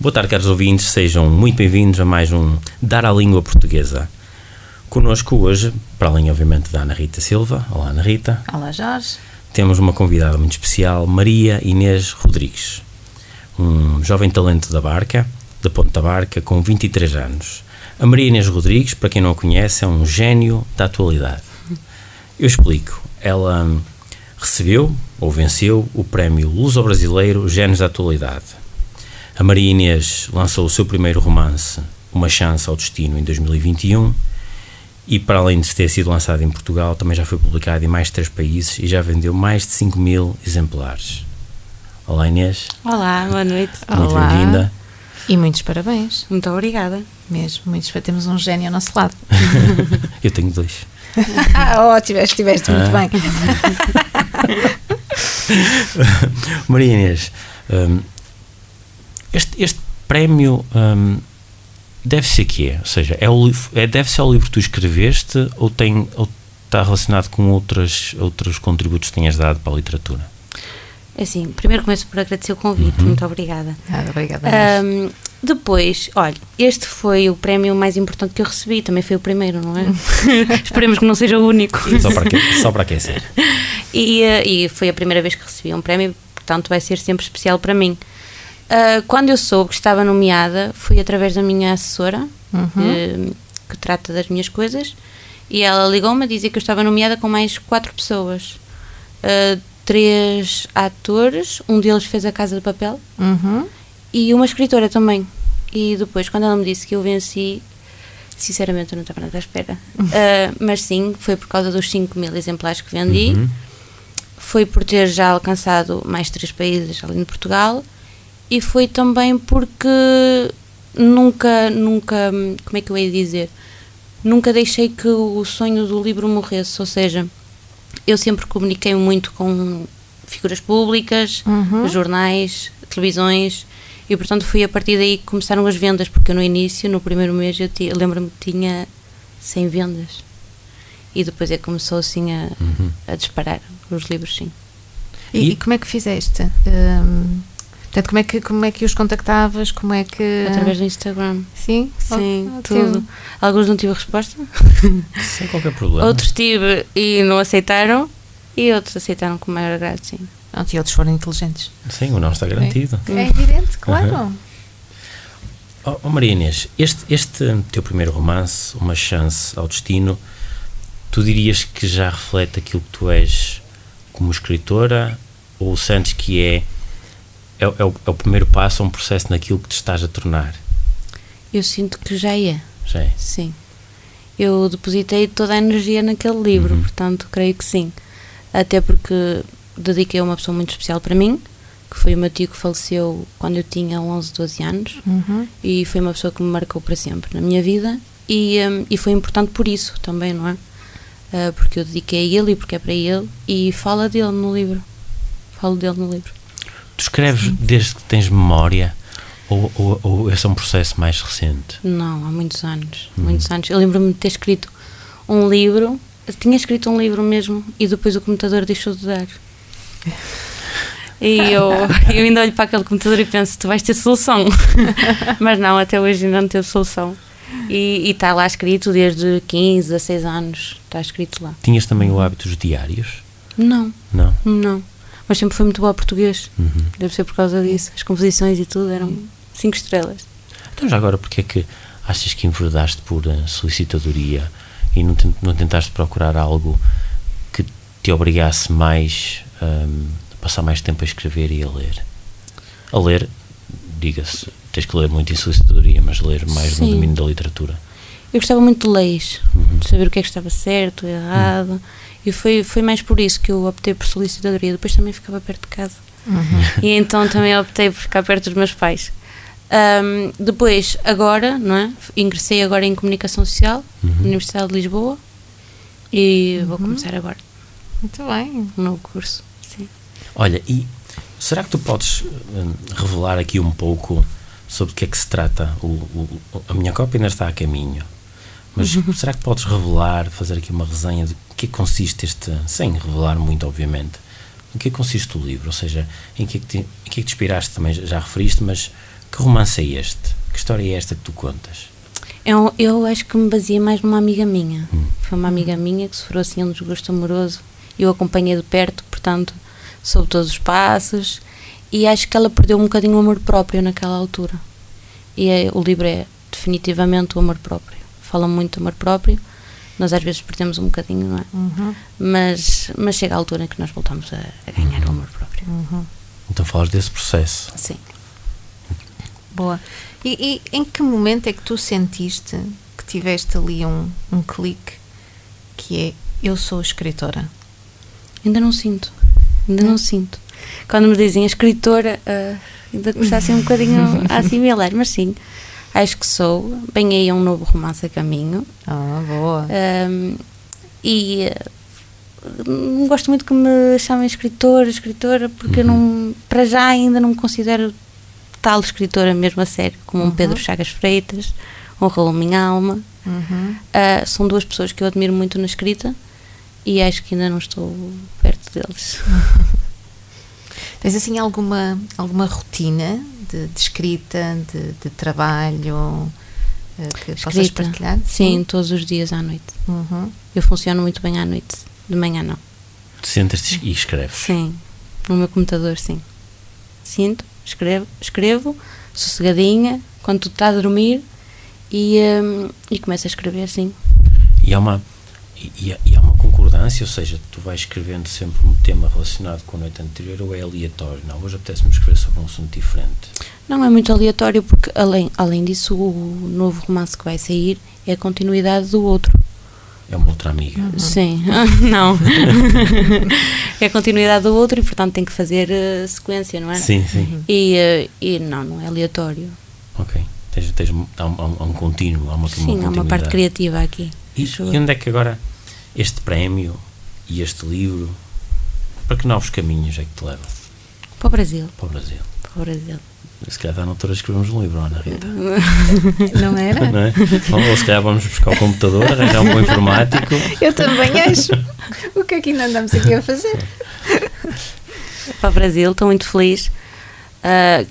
Boa tarde, caros ouvintes, sejam muito bem-vindos a mais um Dar à Língua Portuguesa. Conosco hoje, para além, obviamente, da Ana Rita Silva. Olá, Ana Rita. Olá, Jorge. Temos uma convidada muito especial, Maria Inês Rodrigues, um jovem talento da Barca, da Ponta Barca, com 23 anos. A Maria Inês Rodrigues, para quem não a conhece, é um gênio da atualidade. Eu explico. Ela recebeu ou venceu o prémio Luso-Brasileiro Gênios da Atualidade. A Maria Inês lançou o seu primeiro romance, Uma Chance ao Destino, em 2021 e, para além de ter sido lançado em Portugal, também já foi publicado em mais de três países e já vendeu mais de 5 mil exemplares. Olá Inês. Olá, boa noite. Muito bem-vinda. E muitos parabéns, Muito obrigada. mesmo. Muitos, temos um gênio ao nosso lado. Eu tenho dois. ah, oh, tiveste, tiveste muito Ah. bem. Maria Inês, hum, este, este prémio hum, deve ser que é? Ou seja, é o, é, deve ser o livro que tu escreveste ou, tem, ou está relacionado com outras, outros contributos que tenhas dado para a literatura? Assim, primeiro começo por agradecer o convite, muito obrigada. Nada, obrigada. Ahm, depois, olha, este foi o prémio mais importante que eu recebi, também foi o primeiro, não é? Esperemos que não seja o único. Só para, aque- só para aquecer. E, eh, e foi a primeira vez que recebi um prémio, portanto vai ser sempre especial para mim. Ah, quando eu soube que estava nomeada, foi através da minha assessora, eh, que trata das minhas coisas, e ela ligou-me a dizer que eu estava nomeada com mais quatro pessoas. Ah, três atores, um deles fez a Casa de Papel, Uhum. e uma escritora também. E depois, quando ela me disse que eu venci, sinceramente eu não estava nada à espera. Ah, mas sim, foi por causa dos 5 mil exemplares que vendi, foi por ter já alcançado mais três países além de Portugal, e foi também porque nunca, nunca, como é que eu ia dizer? Nunca deixei que o sonho do livro morresse, ou seja, eu sempre comuniquei muito com figuras públicas, Uhum. jornais, televisões, e portanto foi a partir daí que começaram as vendas, porque eu no início, no primeiro mês, eu, eu lembro-me que tinha 100 vendas. E depois é que começou assim a, a disparar os livros, sim. E, E- e como é que fizeste? Hum, portanto, como é, que, como é que os contactavas? Como é que. Através do Instagram. Sim? Sim, Oh, tudo. Alguns não tive resposta, Sem qualquer problema. outros tive e não aceitaram, e outros aceitaram com maior agrado, sim. E outros foram inteligentes. Sim, o não está garantido. É evidente, claro. Oh, oh, Maria Inês, este, este teu primeiro romance, Uma Chance ao Destino, tu dirias que já reflete aquilo que tu és como escritora ou sentes que é, é, é o, é o primeiro passo a um processo naquilo que te estás a tornar? Eu sinto que já é. Já é? Sim. Eu depositei toda a energia naquele livro, Uhum. portanto, creio que sim. Até porque dediquei a uma pessoa muito especial para mim, que foi o meu tio que faleceu quando eu tinha 11, 12 anos, Uhum. e foi uma pessoa que me marcou para sempre na minha vida, e, hum, e foi importante por isso também, não é? Ah, porque eu dediquei a ele e porque é para ele, e fala dele no livro. Falo dele no livro. Tu escreves desde que tens memória ou, ou, ou esse é um processo mais recente? Não, há muitos anos. Muitos anos. Eu lembro-me de ter escrito um livro. eu Tinha escrito um livro mesmo e depois o computador deixou de dar. E eu, eu ainda olho para aquele computador e penso: tu vais ter solução. Mas não, até hoje ainda não teve solução. E está lá escrito desde 15, 16 anos. Está escrito lá. Tinhas também o hábito dos diários? Não, Não? não. Mas sempre foi muito bom a português. Uhum. Deve ser por causa disso. As composições e tudo eram cinco estrelas. Então já agora, porque é que achas que enverdaste por eh, solicitadoria e não, ten- não tentaste procurar algo que te obrigasse mais hum, a passar mais tempo a escrever e a ler? A ler, diga-se, tens que ler muito em solicitadoria, mas ler mais no Sim. domínio da literatura. Eu gostava muito de leis, Uhum. de saber o que é que estava certo, errado. E foi, foi mais por isso que eu optei por solicitadoria. Depois também ficava perto de casa. E então também optei por ficar perto dos meus pais. Um, depois, agora, não é? Ingressei agora em Comunicação Social, Universidade de Lisboa, e vou começar agora Muito bem. um novo curso. Sim. Olha, e será que tu podes hum, revelar aqui um pouco sobre o que é que se trata? O- o- a minha cópia ainda está a caminho, mas será que podes revelar, fazer aqui uma resenha de que é que consiste este, sem revelar muito, obviamente, em que é que consiste o livro? Ou seja, em que é que te, em que é que te inspiraste também, já- referiste, mas que romance é este? Que história é esta que tu contas? Eu, eu acho que me baseia mais numa amiga minha. Foi uma amiga minha que sofreu assim um desgosto amoroso. Eu acompanhei de perto, portanto, soube todos os passos. E acho que ela perdeu um bocadinho o amor próprio naquela altura. E é- o livro é definitivamente o amor próprio. Fala muito do amor próprio. Nós às vezes perdemos um bocadinho, não é? Uhum. Mas, mas chega a altura em que nós voltamos a, a ganhar o amor próprio. Então falas desse processo. Sim. Boa. E, e em que momento é que tu sentiste que tiveste ali um, um clique que é eu sou escritora? Ainda não sinto. Ainda não sinto. Quando me dizem escritora, ah, ainda custa assim um bocadinho a assimilar, mas sim, acho que sou. Bem aí é um novo romance a caminho. Ah, boa. Ahm, e não gosto muito que me chamem escritora, escritora, porque eu não, para já ainda não me considero tal escritora mesmo a sério, como um Pedro Chagas Freitas, um Raul Minha Alma. Uhum. Ah, são duas pessoas que eu admiro muito na escrita e acho que ainda não estou perto deles. Tens assim alguma, alguma rotina de, de escrita, de, de trabalho eh, que possas Escrita. partilhar? Sim, todos os dias à noite. Uhum. Eu funciono muito bem à noite, de manhã não. Sentas-te e escreves. Sim, no meu computador, sim. Sinto, escrevo, escrevo sossegadinha, quando tu estás a dormir e, hum, e começo a escrever, sim. E há uma e, e há- e há uma concordância, ou seja, tu vais escrevendo sempre um tema relacionado com a noite anterior ou é aleatório? Não, hoje apetece-me escrever sobre um assunto diferente. Não é muito aleatório porque, além, além disso, o novo romance que vai sair é a continuidade do outro. É uma outra amiga. Sim, não. é a continuidade do outro e, portanto, tem que fazer eh, sequência, não é? Sim, sim. E, eh, e não, não é aleatório. Ok. Tens, tens, um- há, um, há um- contínuo, há uma, Sim, uma há uma parte criativa aqui. E, e onde é que agora este prémio e este livro, para que novos caminhos é que te levam Para o Brasil. para o Brasil? Para o Brasil. Se calhar está na altura de escrevermos um livro, Ana Rita. Não era? Não é? Ou se calhar vamos buscar o computador, arranjar um bom informático. Eu também acho. O que é que ainda andamos aqui a fazer? Para o Brasil, estou muito feliz. Ah,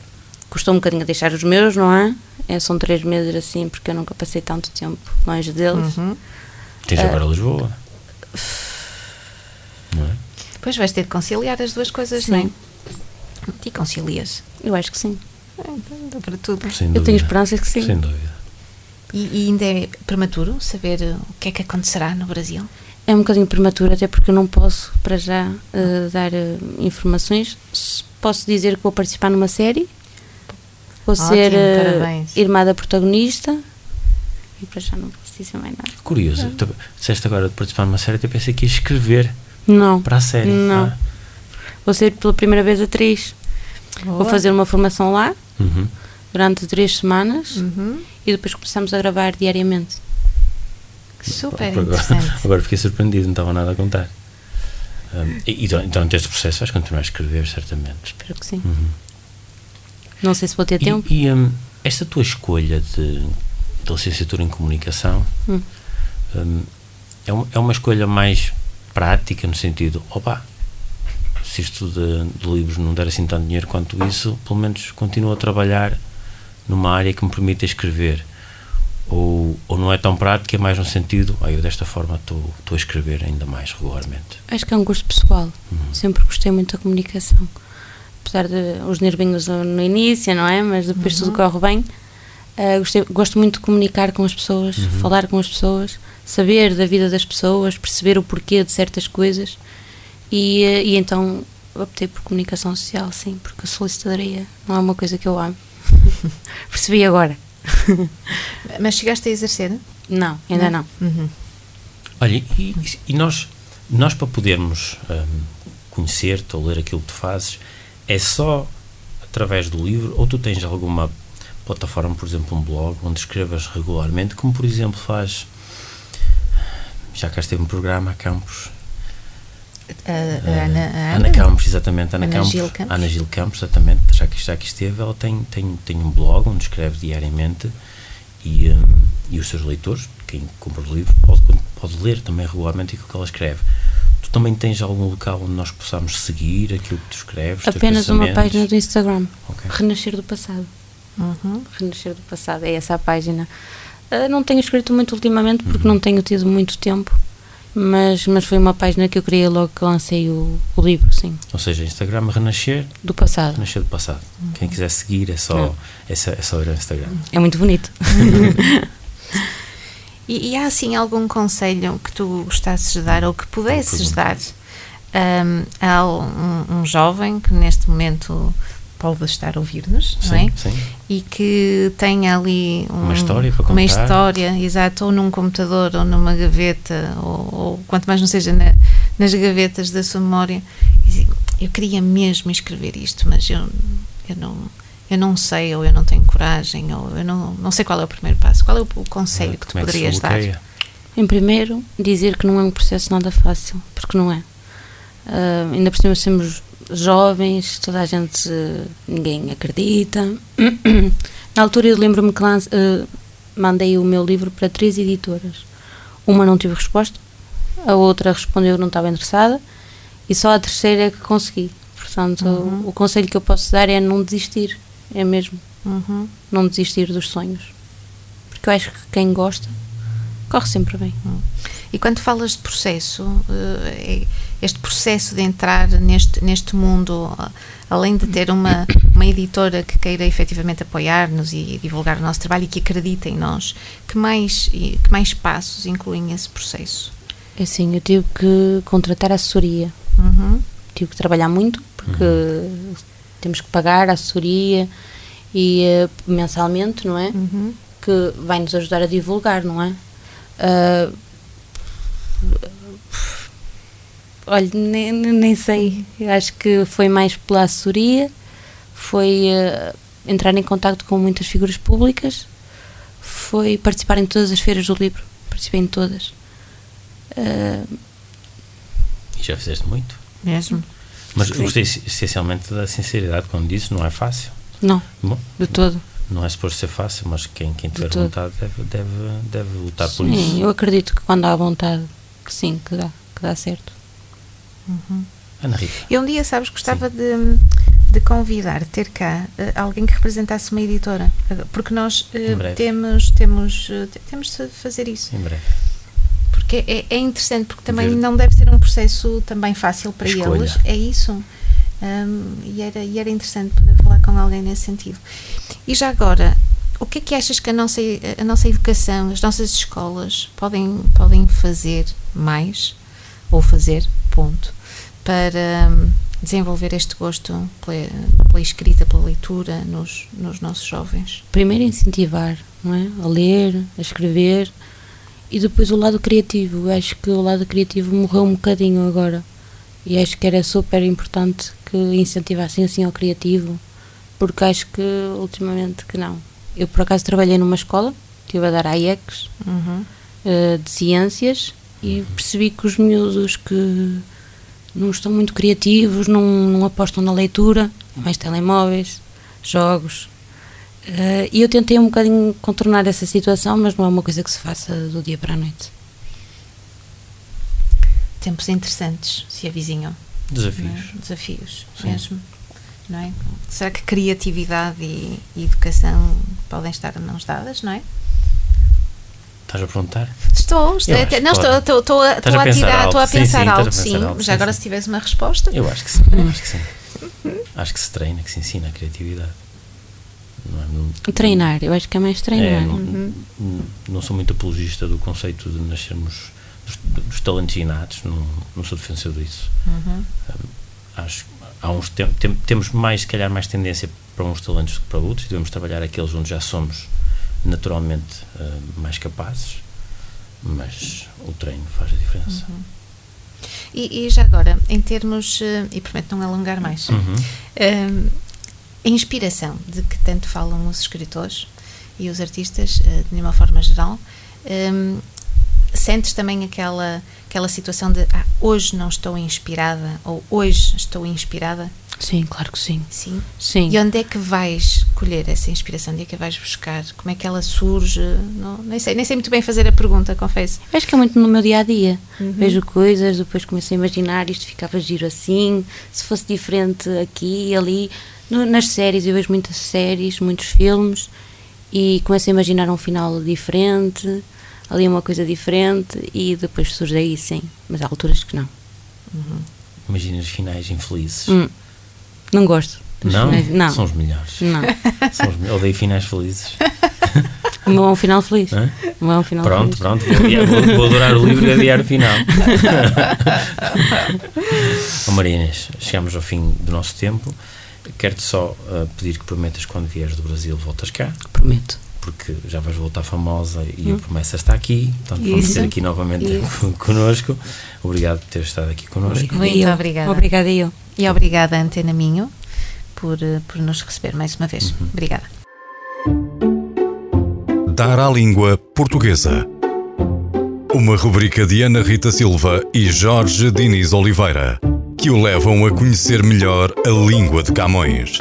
custou um bocadinho a deixar os meus, não é? É, São três meses assim, porque eu nunca passei tanto tempo longe deles. Uhum. Tens Ah. agora Lisboa. Não é? Depois vais ter de conciliar as duas coisas, Sim. não é? E concilias. Eu acho que sim. É, então dá para tudo. Sem Eu dúvida. tenho esperanças que sim. Sem dúvida. E, e ainda é prematuro saber uh, o que é que acontecerá no Brasil? É um bocadinho prematuro, até porque eu não posso, para já, eh, dar eh, informações. Posso dizer que vou participar numa série, vou Ótimo, ser eh, parabéns. irmã da protagonista e para já não posso dizer mais nada. Curioso. Tu disseste agora de participar numa série, eu pensei que ia escrever Não, para a série. Não. Ah. vou ser pela primeira vez atriz. Vou fazer uma formação lá Uhum. durante três semanas Uhum. e depois começamos a gravar diariamente. Super Agora- interessante. Agora fiquei surpreendido, não estava nada a contar. Um, e, e durante- durante este processo vais continuar a escrever, certamente. Espero que sim. Uhum. Não sei se vou ter E, tempo. e, um, esta tua escolha de, de licenciatura em comunicação Hum. um, é, uma, é uma escolha mais prática, no sentido, opa, se isto de, de livros não der assim tanto dinheiro quanto isso, pelo menos continuo a trabalhar numa área que me permita escrever. Ou, ou não é tão prática, é mais no sentido, ah, eu desta forma estou estou a escrever ainda mais regularmente. Acho que é um gosto pessoal. Sempre gostei muito da comunicação. De os nervinhos no início, não é? Mas depois tudo corre bem. Ah, gostei- gosto muito de comunicar com as pessoas, falar com as pessoas, saber da vida das pessoas, perceber o porquê de certas coisas. E, eh, e então optei por comunicação social, sim, porque a solicitadoria não é uma coisa que eu amo. Percebi agora. Mas chegaste a exercer? Não, ainda não. Uhum. Olha, e, e nós, nós para podermos hum, conhecer-te ou ler aquilo que tu fazes, é só através do livro ou tu tens alguma plataforma, por exemplo, um blog, onde escrevas regularmente, como por exemplo faz. Já cá esteve um programa a Campos. A, a Ana, a Ana, Ana Campos, exatamente. Ana, Ana Campos, Gil Campos. Ana Gil Campos, exatamente. Já que, já que esteve, ela tem, tem, tem um blog onde escreve diariamente e, um, e os seus leitores, quem compra o livro, pode, pode ler também regularmente aquilo que ela escreve. Também tens algum local onde nós possamos seguir aquilo que tu escreves? Apenas uma página do Instagram. Ok. Renascer do passado. Uhum. Renascer do passado. É essa a página. Ah, não tenho escrito muito ultimamente Uhum. porque não tenho tido muito tempo. Mas, mas foi uma página que eu criei logo que lancei o, o livro, sim. Ou seja, Instagram Renascer, Do passado. Renascer do passado. Uhum. Quem quiser seguir é só, Não. é só, é só ir ao Instagram. É muito bonito. E, e há assim algum conselho que tu gostasses de dar ou que pudesses dar hum, a um, um jovem que neste momento pode estar a ouvir-nos, não é? Sim. E que tenha ali um- Uma história para uma contar. história, exato, ou num computador ou numa gaveta, ou, ou quanto mais não seja na- nas gavetas da sua memória. Eu queria mesmo escrever isto, mas eu, eu não. Eu não sei, ou eu não tenho coragem, ou eu não, não sei qual é o primeiro passo. Qual é o, o conselho que tu Como é que se poderias dar? Em primeiro, dizer que não é um processo nada fácil, porque não é. Ah, ainda por cima somos jovens, toda a gente, eh, ninguém acredita. Na altura eu lembro-me que lance- eh, mandei o meu livro para três editoras. Uma não tive resposta, a outra respondeu que não estava interessada e só a terceira é que consegui. Portanto, Uhum. o, o conselho que eu posso dar é não desistir, é mesmo, Uhum. não desistir dos sonhos. Porque eu acho que quem gosta corre sempre bem. E quando falas de processo, eh, é- este processo de entrar neste, neste mundo, a- além de ter uma, uma editora que queira efetivamente apoiar-nos e divulgar o nosso trabalho e que acredita em nós, que mais, que mais passos incluem esse processo? É Assim, eu tive que contratar assessoria. Uhum. Tive que trabalhar muito porque temos que pagar a assessoria e eh, mensalmente, não é? Uhum. Que vai nos ajudar a divulgar, não é? Ah, olha, nem, nem sei. Eu acho que foi mais pela assessoria, foi eh, entrar em contato com muitas figuras públicas, foi participar em todas as feiras do livro. Participei em todas. Ah, E já fizeste muito. Mesmo? Mas Sim. eu gostei essencialmente da sinceridade quando disse, não é fácil. não, Bom, de todo. não é suposto ser fácil, mas quem, quem tiver todo. vontade deve, deve, deve lutar por Sim, isso. eu acredito que quando há vontade, que sim, que dá, que dá certo. Ana Rita, Eu um dia, sabes, gostava de, de convidar, ter cá eh, alguém que representasse uma editora, porque nós breve. temos, temos, te- temos de fazer isso. em breve. Porque é, é interessante, porque também Ver- não deve ser um processo também fácil para Escolha. eles. É isso. Hum, e, era, e era interessante poder falar com alguém nesse sentido. E já agora, o que é que achas que a nossa, a nossa educação, as nossas escolas podem, podem fazer mais, ou fazer, ponto, para hum, desenvolver este gosto pela, pela escrita, pela leitura nos, nos nossos jovens? Primeiro incentivar, não é? A ler, a escrever e depois o lado criativo. Eu acho que o lado criativo morreu um bocadinho agora. E acho que era super importante que incentivassem assim ao criativo, porque acho que ultimamente que não. Eu por acaso trabalhei numa escola, estive a dar AIECs, Uhum. eh, de ciências e percebi que os miúdos que não estão muito criativos, não, não apostam na leitura, mais telemóveis, jogos. Eh, e eu tentei um bocadinho contornar essa situação, mas não é uma coisa que se faça do dia para a noite. Tempos interessantes se avizinham. Desafios. é? Desafios, Sim. mesmo. Não é? Será que criatividade e, e educação podem estar a mãos dadas, não é? Estás a perguntar? Estou, estou, até- não, estou, estou, estou a, estou a tirar, estou a. Sim, pensar sim, algo, pensar sim. alto, Já sim, agora sim. se tivesse uma resposta. Eu acho que sim, eu acho que sim. Acho que se treina, que se ensina a criatividade. Não, é? Não- Treinar, eu acho que é mais É, treinar. não, Uhum. não- sou muito apologista do conceito de nascermos dos, dos talentos inatos, não, não sou defensor disso. Uhum. Acho que há uns tem, tem- temos mais, se calhar, mais tendência para uns talentos do que para outros, e devemos trabalhar aqueles onde já somos naturalmente eh, mais capazes, mas o treino faz a diferença. Uhum. E, e já agora, em termos, eh, e prometo não alongar mais, Uhum. Hum, inspiração de que tanto falam os escritores e os artistas, eh, de uma forma geral, hum, sentes também aquela, aquela situação de ah, hoje não estou inspirada ou hoje estou inspirada? Sim, claro que sim. Sim. Sim. E onde é que vais colher essa inspiração? Onde é que a vais buscar? Como é que ela surge? Não, nem, sei, nem sei muito bem fazer a pergunta, confesso. Acho que é muito no meu dia a dia. Uhum. Vejo coisas, depois começo a imaginar isto ficava giro assim, se fosse diferente aqui e ali. No- nas séries, eu vejo muitas séries, muitos filmes e começo a imaginar um final diferente, ali uma coisa diferente e depois surge aí sim. Mas há alturas que não. Imagina os finais infelizes. Hum, não gosto. Não? finais- Não. São os melhores. Não. São os. Odeio finais felizes. O meu é um final feliz. Hã? O meu é um final Pronto, feliz. pronto. Vou, adiar- vou, vou adorar o livro e adiar o final. oh, Maria Inês, chegamos ao fim do nosso tempo. Quero-te só uh, pedir que prometas quando vieres do Brasil voltas cá, Prometo. porque já vais voltar famosa e a promessa está aqui. Portanto, vamos ter aqui novamente Isso. connosco. Obrigado por ter estado aqui connosco. Muito eu. obrigada. Obrigada eu. E obrigada, Antena Minho, por, eh, por nos receber mais uma vez. Obrigada. Dar à língua portuguesa. Uma rubrica de Ana Rita Silva e Jorge Diniz Oliveira, que o levam a conhecer melhor a língua de Camões.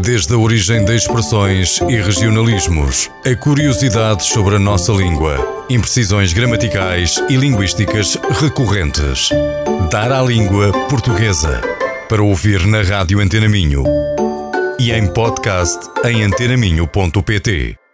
Desde a origem de expressões e regionalismos, a curiosidades sobre a nossa língua, imprecisões gramaticais e linguísticas recorrentes. Dar à língua portuguesa. Para ouvir na Rádio Antena Minho e em podcast em antenaminho.pt.